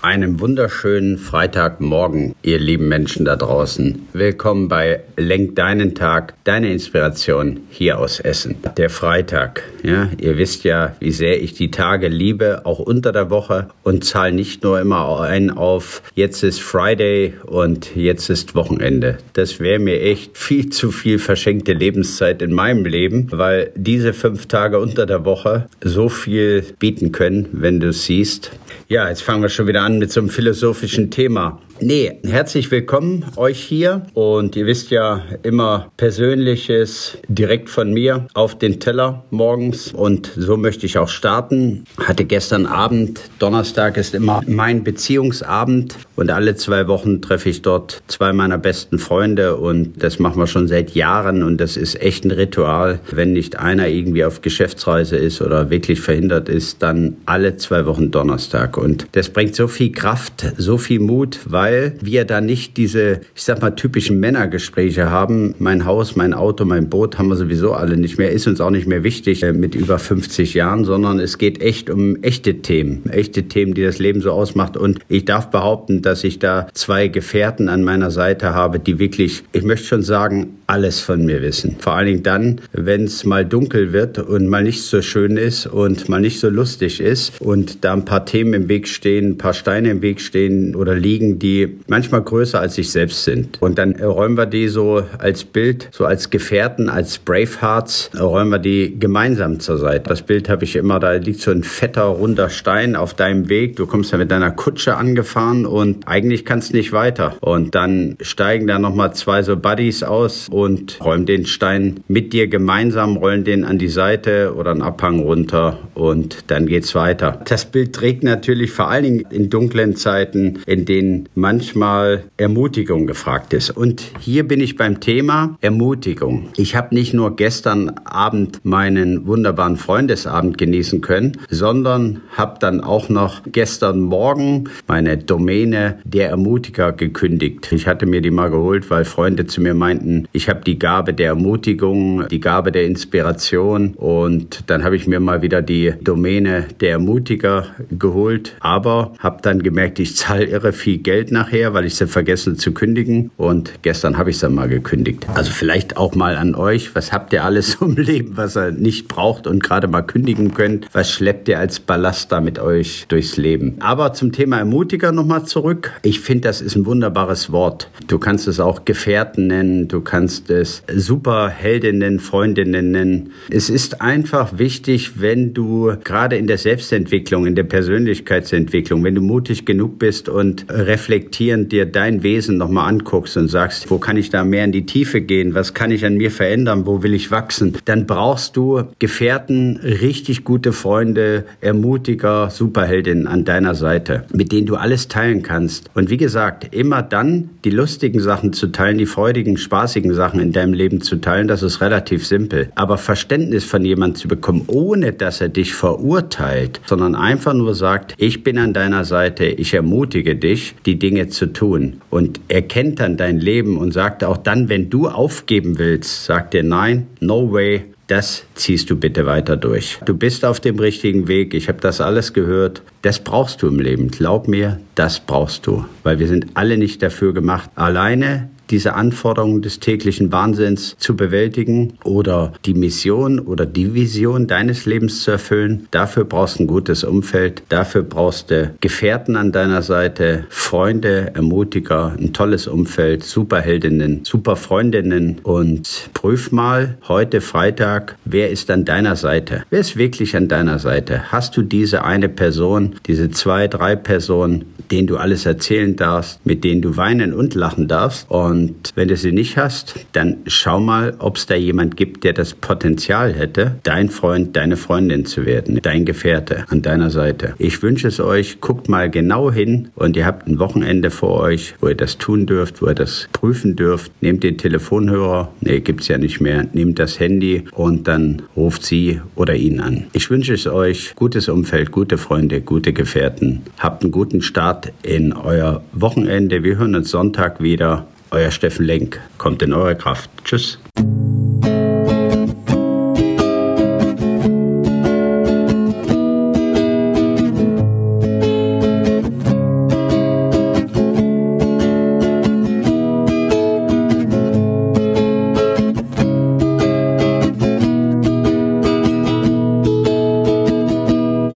Einen wunderschönen Freitagmorgen, ihr lieben Menschen da draußen. Willkommen bei Lenk deinen Tag, deine Inspiration hier aus Essen. Der Freitag. Ja, ihr wisst ja, wie sehr ich die Tage liebe, auch unter der Woche und zahle nicht nur immer ein auf jetzt ist Friday und jetzt ist Wochenende. Das wäre mir echt viel zu viel verschenkte Lebenszeit in meinem Leben, weil diese fünf Tage unter der Woche so viel bieten können, wenn du siehst. Ja, jetzt fangen wir schon wieder an mit so einem philosophischen Thema. Nee, herzlich willkommen euch hier. Und ihr wisst ja immer Persönliches direkt von mir auf den Teller morgens. Und so möchte ich auch starten. Hatte gestern Abend, Donnerstag ist immer mein Beziehungsabend. Und alle zwei Wochen treffe ich dort zwei meiner besten Freunde. Und das machen wir schon seit Jahren. Und das ist echt ein Ritual. Wenn nicht einer irgendwie auf Geschäftsreise ist oder wirklich verhindert ist, dann alle zwei Wochen Donnerstag. Und das bringt so viel Kraft, so viel Mut, weil weil wir da nicht diese, ich sag mal, typischen Männergespräche haben. Mein Haus, mein Auto, mein Boot haben wir sowieso alle nicht mehr, ist uns auch nicht mehr wichtig äh, mit über 50 Jahren, sondern es geht echt um echte Themen, echte Themen, die das Leben so ausmacht. Und ich darf behaupten, dass ich da zwei Gefährten an meiner Seite habe, die wirklich, ich möchte schon sagen, alles von mir wissen. Vor allen Dingen dann, wenn es mal dunkel wird und mal nicht so schön ist und mal nicht so lustig ist und da ein paar Themen im Weg stehen, ein paar Steine im Weg stehen oder liegen, die manchmal größer als sich selbst sind. Und dann räumen wir die so als Bild, so als Gefährten, als Bravehearts, räumen wir die gemeinsam zur Seite. Das Bild habe ich immer, da liegt so ein fetter, runder Stein auf deinem Weg. Du kommst ja mit deiner Kutsche angefahren und eigentlich kannst nicht weiter. Und dann steigen da nochmal zwei so Buddies aus und räumen den Stein mit dir gemeinsam, rollen den an die Seite oder einen Abhang runter und dann geht's weiter. Das Bild trägt natürlich vor allen Dingen in dunklen Zeiten, in denen man manchmal Ermutigung gefragt ist. Und hier bin ich beim Thema Ermutigung. Ich habe nicht nur gestern Abend meinen wunderbaren Freundesabend genießen können, sondern habe dann auch noch gestern Morgen meine Domäne der Ermutiger gekündigt. Ich hatte mir die mal geholt, weil Freunde zu mir meinten, ich habe die Gabe der Ermutigung, die Gabe der Inspiration und dann habe ich mir mal wieder die Domäne der Ermutiger geholt, aber habe dann gemerkt, ich zahle irre viel Geld nachher, weil ich sie vergessen zu kündigen. Und gestern habe ich es dann mal gekündigt. Also vielleicht auch mal an euch. Was habt ihr alles im Leben, was ihr nicht braucht und gerade mal kündigen könnt? Was schleppt ihr als Ballast da mit euch durchs Leben? Aber zum Thema Ermutiger nochmal zurück. Ich finde, das ist ein wunderbares Wort. Du kannst es auch Gefährten nennen. Du kannst es Superheldinnen, Freundinnen nennen. Es ist einfach wichtig, wenn du gerade in der Selbstentwicklung, in der Persönlichkeitsentwicklung, wenn du mutig genug bist und reflektierst, reflektierend dir dein Wesen nochmal anguckst und sagst, wo kann ich da mehr in die Tiefe gehen, was kann ich an mir verändern, wo will ich wachsen, dann brauchst du Gefährten, richtig gute Freunde, Ermutiger, Superheldinnen an deiner Seite, mit denen du alles teilen kannst. Und wie gesagt, immer dann die lustigen Sachen zu teilen, die freudigen, spaßigen Sachen in deinem Leben zu teilen, das ist relativ simpel. Aber Verständnis von jemandem zu bekommen, ohne dass er dich verurteilt, sondern einfach nur sagt, ich bin an deiner Seite, ich ermutige dich, die Dinge Dinge zu tun. Und er kennt dann dein Leben und sagt auch dann, wenn du aufgeben willst, sagt er nein, no way, das ziehst du bitte weiter durch. Du bist auf dem richtigen Weg. Ich habe das alles gehört. Das brauchst du im Leben. Glaub mir, das brauchst du. Weil wir sind alle nicht dafür gemacht, alleine diese Anforderungen des täglichen Wahnsinns zu bewältigen oder die Mission oder die Vision deines Lebens zu erfüllen. Dafür brauchst du ein gutes Umfeld, dafür brauchst du Gefährten an deiner Seite, Freunde, Ermutiger, ein tolles Umfeld, Superheldinnen, Superfreundinnen und prüf mal heute Freitag, wer ist an deiner Seite? Wer ist wirklich an deiner Seite? Hast du diese eine Person, diese zwei, drei Personen, denen du alles erzählen darfst, mit denen du weinen und lachen darfst und Und wenn du sie nicht hast, dann schau mal, ob es da jemand gibt, der das Potenzial hätte, dein Freund, deine Freundin zu werden, dein Gefährte an deiner Seite. Ich wünsche es euch, guckt mal genau hin und ihr habt ein Wochenende vor euch, wo ihr das tun dürft, wo ihr das prüfen dürft. Nehmt den Telefonhörer, nee, gibt's ja nicht mehr, nehmt das Handy und dann ruft sie oder ihn an. Ich wünsche es euch, gutes Umfeld, gute Freunde, gute Gefährten. Habt einen guten Start in euer Wochenende. Wir hören uns Sonntag wieder. Euer Steffen Lenk. Kommt in eure Kraft. Tschüss.